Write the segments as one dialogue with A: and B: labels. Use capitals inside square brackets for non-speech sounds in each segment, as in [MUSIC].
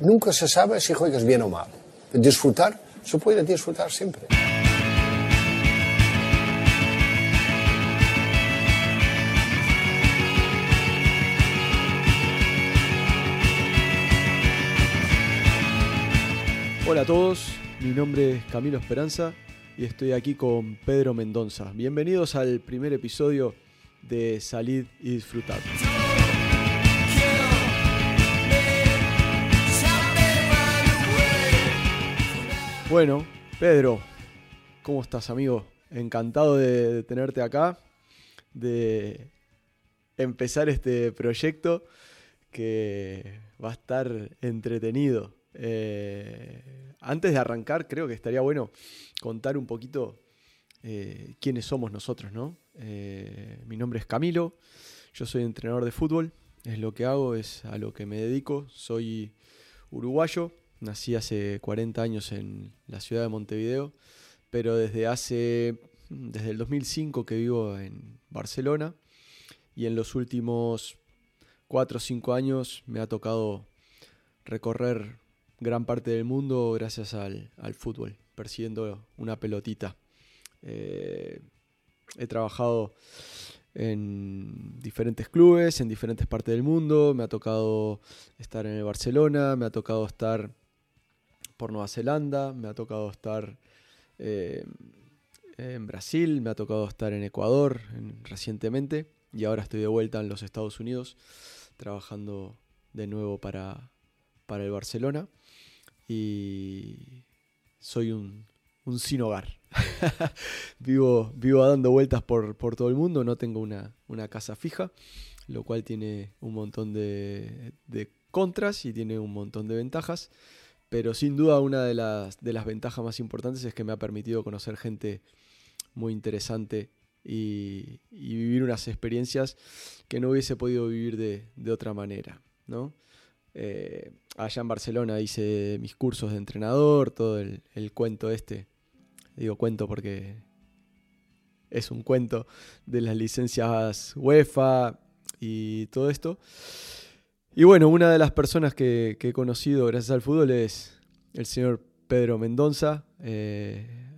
A: Nunca se sabe si juegas bien o mal. Disfrutar, se puede disfrutar siempre.
B: Hola a todos, mi nombre es Camilo Esperanza y estoy aquí con Pedro Mendoza. Bienvenidos al primer episodio de Salid y Disfrutad. Bueno, Pedro, ¿cómo estás amigo? Encantado de tenerte acá, de empezar este proyecto que va a estar entretenido. Eh, antes de arrancar, creo que estaría bueno contar un poquito eh, quiénes somos nosotros, ¿no? Eh, mi nombre es Camilo, yo soy entrenador de fútbol, es lo que hago, es a lo que me dedico, soy uruguayo, nací hace 40 años en la ciudad de Montevideo, pero desde hace, desde el 2005 que vivo en Barcelona y en los últimos 4 o 5 años me ha tocado recorrer gran parte del mundo gracias al, fútbol, persiguiendo una pelotita. Eh, he trabajado en diferentes clubes, en diferentes partes del mundo, me ha tocado estar en el Barcelona, me ha tocado estar por Nueva Zelanda, me ha tocado estar eh, en Brasil, me ha tocado estar en Ecuador recientemente y ahora estoy de vuelta en los Estados Unidos trabajando de nuevo para, para el Barcelona y soy un, sin hogar. [LAUGHS] vivo, vivo dando vueltas por, todo el mundo, no tengo una, casa fija, lo cual tiene un montón de, contras y tiene un montón de ventajas, pero sin duda una de las, de las ventajas más importantes es que me ha permitido conocer gente muy interesante y, vivir unas experiencias que no hubiese podido vivir de, de otra manera, ¿no? Eh, allá en Barcelona hice mis cursos de entrenador, todo el, cuento este. Digo cuento porque es un cuento de las licencias UEFA y todo esto. Y bueno, una de las personas que, he conocido gracias al fútbol es el señor Pedro Mendoza, eh,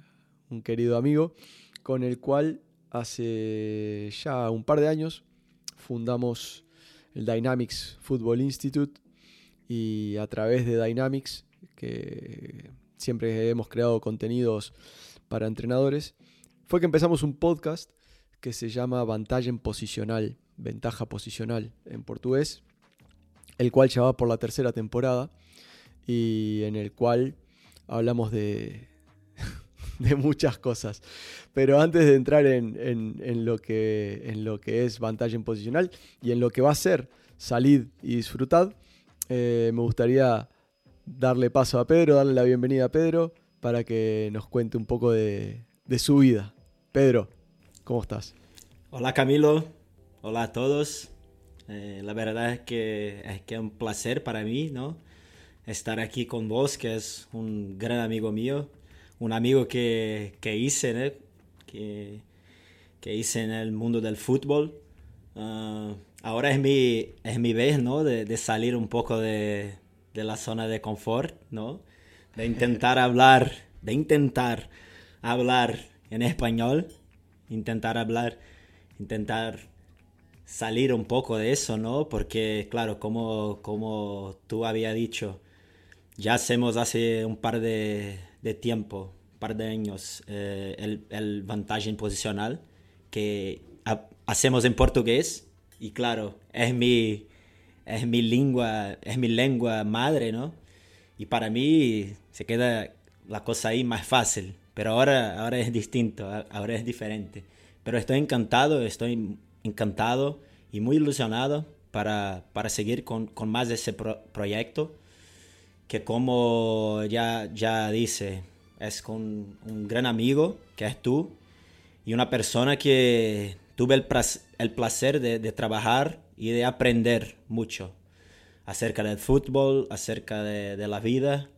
B: un querido amigo, con el cual hace ya un par de años fundamos el Dynamics Football Institute, y a través de Dynamics, que siempre hemos creado contenidos para entrenadores, fue que empezamos un podcast que se llama Vantagen Posicional, Ventaja Posicional en portugués, el cual ya va por la tercera temporada y en el cual hablamos de, [LAUGHS] de muchas cosas. Pero antes de entrar en, lo, que, en lo que es Posicional y en lo que va a ser Salid y Disfrutad, eh, me gustaría darle paso a Pedro, darle la bienvenida a Pedro para que nos cuente un poco de, su vida. Pedro, ¿cómo estás?
C: Hola Camilo, hola a todos. Eh, la verdad es que es que un placer para mí, ¿no? Estar aquí con vos, que es un gran amigo mío, un amigo que, que hice, que, que hice en el mundo del fútbol. Ah, ahora es mi, es mi vez, ¿no? De, salir un poco de, la zona de confort, ¿no? De intentar hablar, de intentar hablar en español, intentar hablar, intentar salir un poco de eso, ¿no? Porque, claro, como, como tú había dicho, ya hacemos hace un par de, tiempo, un par de años, eh, el, el posicional que hacemos en portugués y claro, es mi, es mi lengua, es mi lengua madre, ¿no? Y para mí se queda la cosa ahí más fácil, pero ahora, ahora es distinto, ahora es diferente. Pero estoy encantado, estoy encantado y muy ilusionado para, para seguir con, con, más de ese proyecto, que como ya, ya dice, es con un gran amigo, que es tú, y una persona que tuve el, el placer de, de, trabajar y de aprender mucho acerca del fútbol, acerca de, de la vida.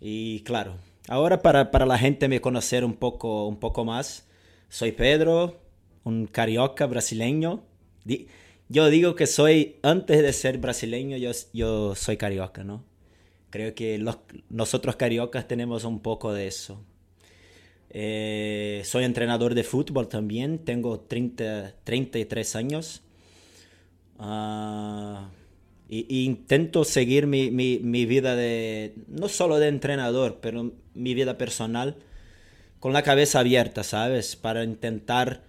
C: Y claro, ahora para, para, la gente me conocer un poco, un poco más, soy Pedro, un carioca brasileño. Yo digo que soy, antes de ser brasileño, yo, soy carioca, ¿no? Creo que nosotros cariocas tenemos un poco de eso. Eh, soy entrenador de fútbol también, tengo 30, 33 años. Uh, y, intento seguir mi, mi, mi, vida de, no solo de entrenador, pero mi vida personal con la cabeza abierta, ¿sabes? Para intentar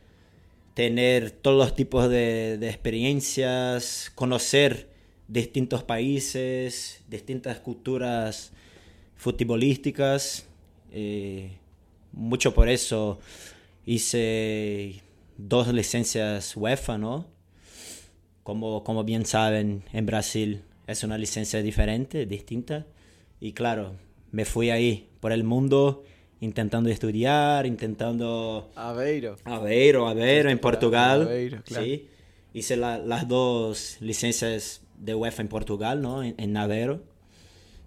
C: tener todos los tipos de, de experiencias, conocer distintos países, distintas culturas futbolísticas. Eh, mucho por eso hice dos licencias UEFA, ¿no? Como, como bien saben, en Brasil es una licencia diferente, distinta. Y claro, me fui ahí por el mundo intentando estudiar, intentando...
B: Aveiro.
C: Aveiro, Aveiro, en Portugal. Aveiro, claro. Sí. Hice la, las dos licencias de UEFA en Portugal, ¿no? En, en Aveiro.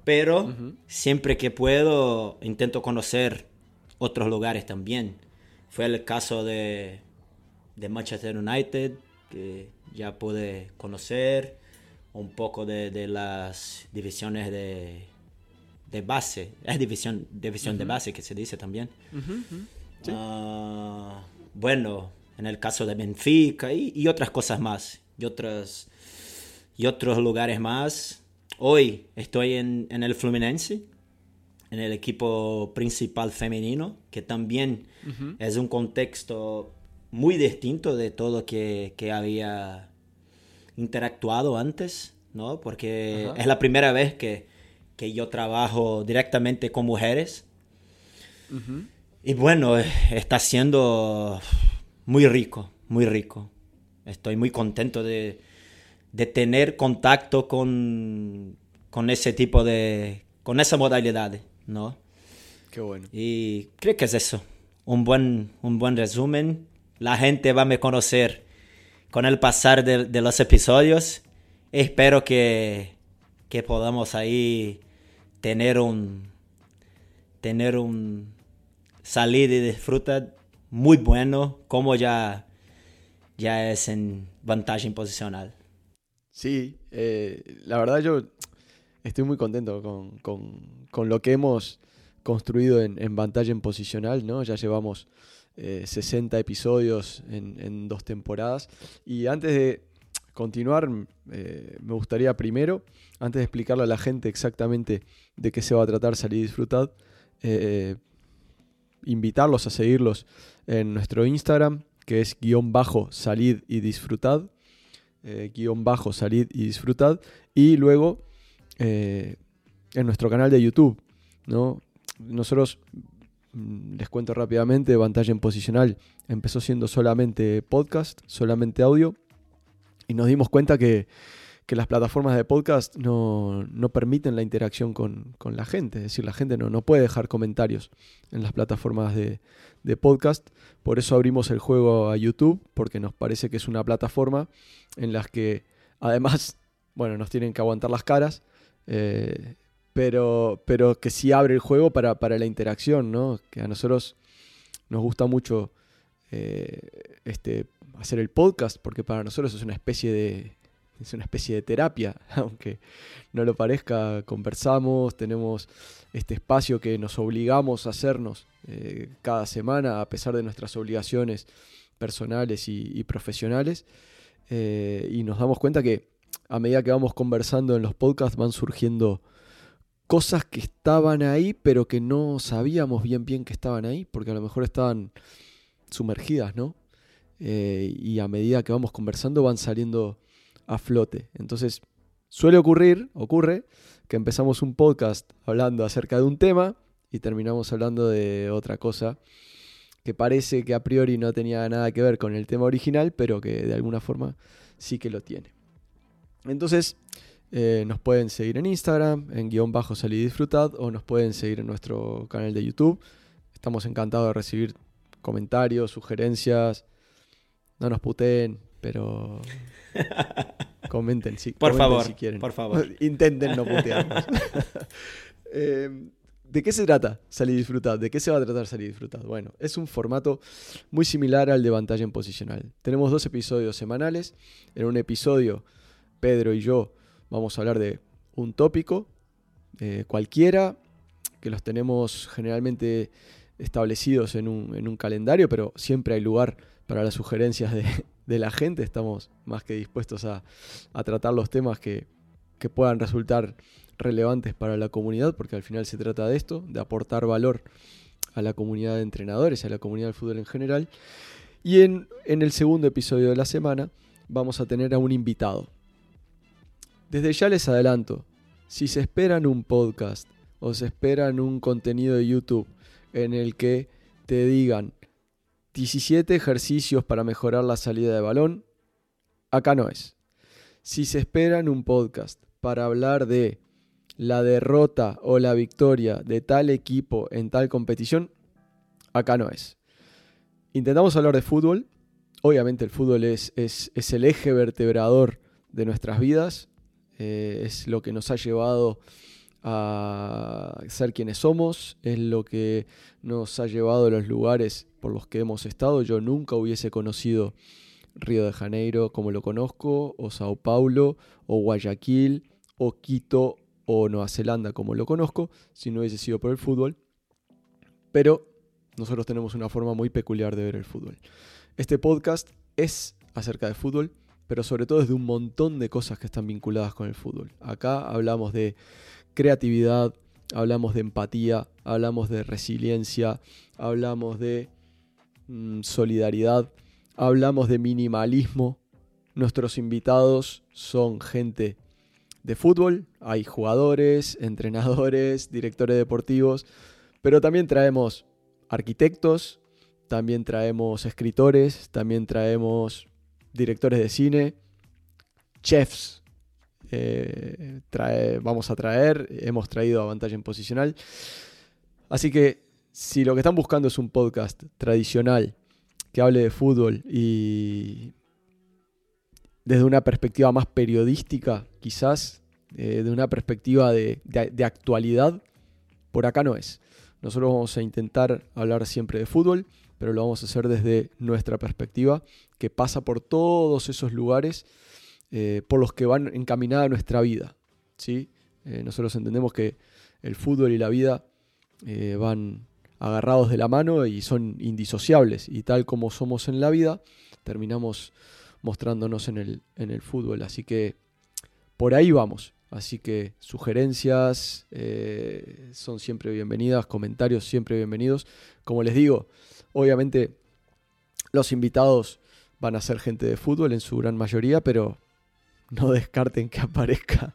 C: Pero uh -huh. siempre que puedo intento conocer otros lugares también. Fue el caso de, de Manchester United, que ya pude conocer un poco de, de las divisiones de, de, base, es división, división uh -huh. de base que se dice también. Uh -huh. ¿Sí? uh, bueno, en el caso de Benfica y, y, otras cosas más, y, otras, y otros lugares más. Hoy estoy en, en el Fluminense, en el equipo principal femenino, que también -huh. es un contexto muy distinto de todo que, que había interactuado antes, ¿no? Porque es la primera vez que, que, yo trabajo directamente con mujeres. Uh -huh. Y bueno, está siendo muy rico, muy rico. Estoy muy contento de, de tener contacto con, con ese tipo de, con esa modalidad. ¿no?
B: Qué bueno.
C: Y creo que es eso. Un buen, un buen resumen. La gente va a me conocer con el pasar de, de los episodios. Espero que, que podamos ahí tener un tener un salir y disfrutar muy bueno como ya ya es en ventaja posicional.
B: Sí, eh, la verdad yo estoy muy contento con, con, con lo que hemos construido en, en pantalla en posicional, ¿no? Ya llevamos eh, 60 episodios en, dos temporadas. Y antes de continuar, eh, me gustaría primero, antes de explicarle a la gente exactamente de qué se va a tratar Salir y Disfrutad, eh, invitarlos a seguirlos en nuestro Instagram, que es guion bajo salid y disfrutad, eh, guion bajo salid y disfrutad, y luego en nuestro canal de YouTube. ¿no? Nosotros, mm, les cuento rápidamente, Pantalla en Posicional empezó siendo solamente podcast, solamente audio, y nos dimos cuenta que, que las plataformas de podcast no, no permiten la interacción con, con, la gente, es decir, la gente no, no puede dejar comentarios en las plataformas de, de podcast, por eso abrimos el juego a YouTube, porque nos parece que es una plataforma en la que además, [LAUGHS] bueno, nos tienen que aguantar las caras, eh, pero, pero que sí abre el juego para, para, la interacción, ¿no? Que a nosotros nos gusta mucho eh, este, hacer el podcast, porque para nosotros es una especie de. Es una especie de terapia, [LAUGHS] aunque no lo parezca, conversamos, tenemos este espacio que nos obligamos a hacernos eh, cada semana, a pesar de nuestras obligaciones personales y, profesionales, eh, y nos damos cuenta que a medida que vamos conversando en los podcasts van surgiendo cosas que estaban ahí, pero que no sabíamos bien bien que estaban ahí, porque a lo mejor estaban sumergidas, ¿no? Eh, y a medida que vamos conversando van saliendo a flote. Entonces, suele ocurrir, ocurre, que empezamos un podcast hablando acerca de un tema y terminamos hablando de otra cosa que parece que a priori no tenía nada que ver con el tema original, pero que de alguna forma sí que lo tiene. Entonces, eh, nos pueden seguir en Instagram, en guion bajo salir y disfrutad, o nos pueden seguir en nuestro canal de YouTube. Estamos encantados de recibir comentarios, sugerencias. No nos puteen, pero [LAUGHS] comenten, si,
C: por
B: comenten
C: favor,
B: si quieren.
C: Por favor. [LAUGHS]
B: Intenten no putearnos. [LAUGHS] eh, ¿De qué se trata Salir Disfrutad? ¿De qué se va a tratar Salir Disfrutad? Bueno, es un formato muy similar al de Pantalla en Posicional. Tenemos dos episodios semanales. En un episodio Pedro y yo vamos a hablar de un tópico, eh, cualquiera, que los tenemos generalmente establecidos en un, en un, calendario, pero siempre hay lugar para las sugerencias de, [LAUGHS] de la gente. Estamos más que dispuestos a, a tratar los temas que, que, puedan resultar relevantes para la comunidad, porque al final se trata de esto, de aportar valor a la comunidad de entrenadores, a la comunidad del fútbol en general. Y en, en el segundo episodio de la semana vamos a tener a un invitado. Desde ya les adelanto, si se esperan un podcast o se esperan un contenido de YouTube en el que te digan 17 ejercicios para mejorar la salida de balón, acá no es. Si se esperan un podcast para hablar de la derrota o la victoria de tal equipo en tal competición, acá no es. Intentamos hablar de fútbol. Obviamente el fútbol es, es, es el eje vertebrador de nuestras vidas. Eh, es lo que nos ha llevado a ser quienes somos, es lo que nos ha llevado a los lugares por los que hemos estado. Yo nunca hubiese conocido Río de Janeiro como lo conozco, o Sao Paulo, o Guayaquil, o Quito, o Nueva Zelanda como lo conozco, si no hubiese sido por el fútbol. Pero nosotros tenemos una forma muy peculiar de ver el fútbol. Este podcast es acerca de fútbol, pero sobre todo es de un montón de cosas que están vinculadas con el fútbol. Acá hablamos de creatividad, hablamos de empatía, hablamos de resiliencia, hablamos de mm, solidaridad, hablamos de minimalismo. Nuestros invitados son gente de fútbol, hay jugadores, [LAUGHS] entrenadores, directores deportivos, pero también traemos arquitectos, también traemos escritores, también traemos directores de cine, chefs. Eh, vamos a traer, hemos traído a Vantalla en Posicional. Así que si lo que están buscando es un podcast tradicional que hable de fútbol y desde una perspectiva más periodística, quizás, eh, de una perspectiva de, de actualidad, por acá no es. Nosotros vamos a intentar hablar siempre de fútbol, pero lo vamos a hacer desde nuestra perspectiva, que pasa por todos esos lugares eh, por los que van encaminada nuestra vida. ¿sí? Eh, nosotros entendemos que el fútbol y la vida eh, van agarrados de la mano y son indisociables, y tal como somos en la vida, terminamos mostrándonos en el, en el fútbol. Así que por ahí vamos. Así que sugerencias son siempre bienvenidas, comentarios siempre bienvenidos. Como les digo, obviamente los invitados van a ser gente de fútbol en su gran mayoría, pero no descarten que aparezca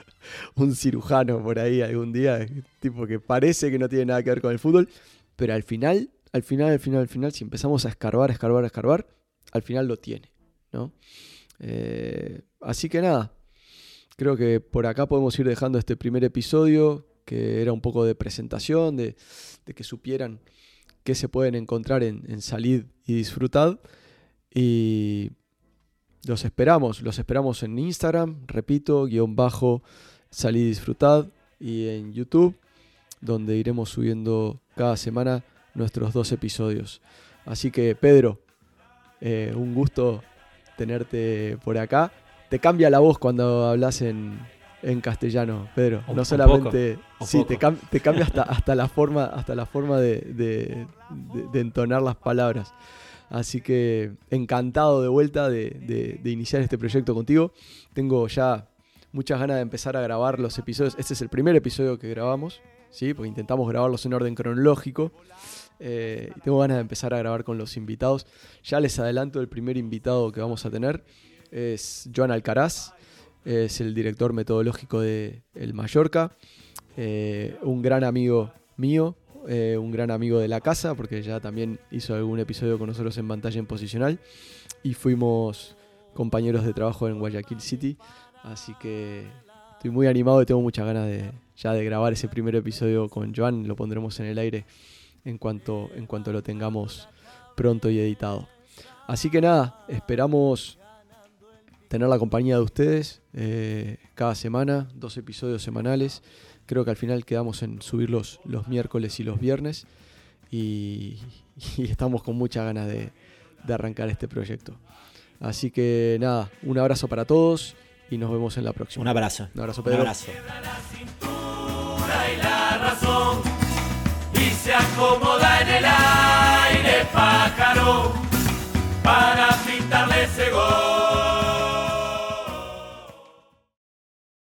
B: [LAUGHS] un cirujano por ahí algún día, tipo que parece que no tiene nada que ver con el fútbol, pero al final, al final, al final, al final, si empezamos a escarbar, escarbar, escarbar, al final lo tiene, ¿no? Eh, así que nada, creo que por acá podemos ir dejando este primer episodio, que era un poco de presentación, de, de que supieran qué se pueden encontrar en, en Salid y Disfrutad. Y los esperamos, los esperamos en Instagram, repito, guion bajo, Salid y Disfrutad, y en YouTube, donde iremos subiendo cada semana nuestros dos episodios. Así que, Pedro, eh, un gusto tenerte por acá te cambia la voz cuando hablas en, en castellano, Pedro. No solamente.
C: poco,
B: sí, te, cam- te cambia hasta, [LAUGHS] hasta la forma, hasta la forma de, de- de- de entonar las palabras. Así que encantado de vuelta de, iniciar este proyecto contigo. Tengo ya muchas ganas de empezar a grabar los episodios. Este es el primer episodio que grabamos, ¿sí? Porque intentamos grabarlos en orden cronológico. Eh, tengo ganas de empezar a grabar con los invitados. Ya les adelanto el primer invitado que vamos a tener. Es Joan Alcaraz, es el director metodológico de El Mallorca, eh, un gran amigo mío, eh, un gran amigo de la casa, porque ya también hizo algún episodio con nosotros en pantalla en posicional, y fuimos compañeros de trabajo en Guayaquil City, así que estoy muy animado y tengo muchas ganas de ya de grabar ese primer episodio con Joan, lo pondremos en el aire en cuanto, en cuanto lo tengamos pronto y editado. Así que nada, esperamos tener la compañía de ustedes eh, cada semana, dos episodios semanales. Creo que al final quedamos en subirlos los miércoles y los viernes [LAUGHS] y, estamos con muchas ganas de, de arrancar este proyecto. Así que nada, un abrazo para todos y nos vemos en la próxima.
C: Un abrazo.
B: Un abrazo, Pedro.
C: Un
D: abrazo. Y se
C: acomoda en el aire pájaro para pintarle ese gol.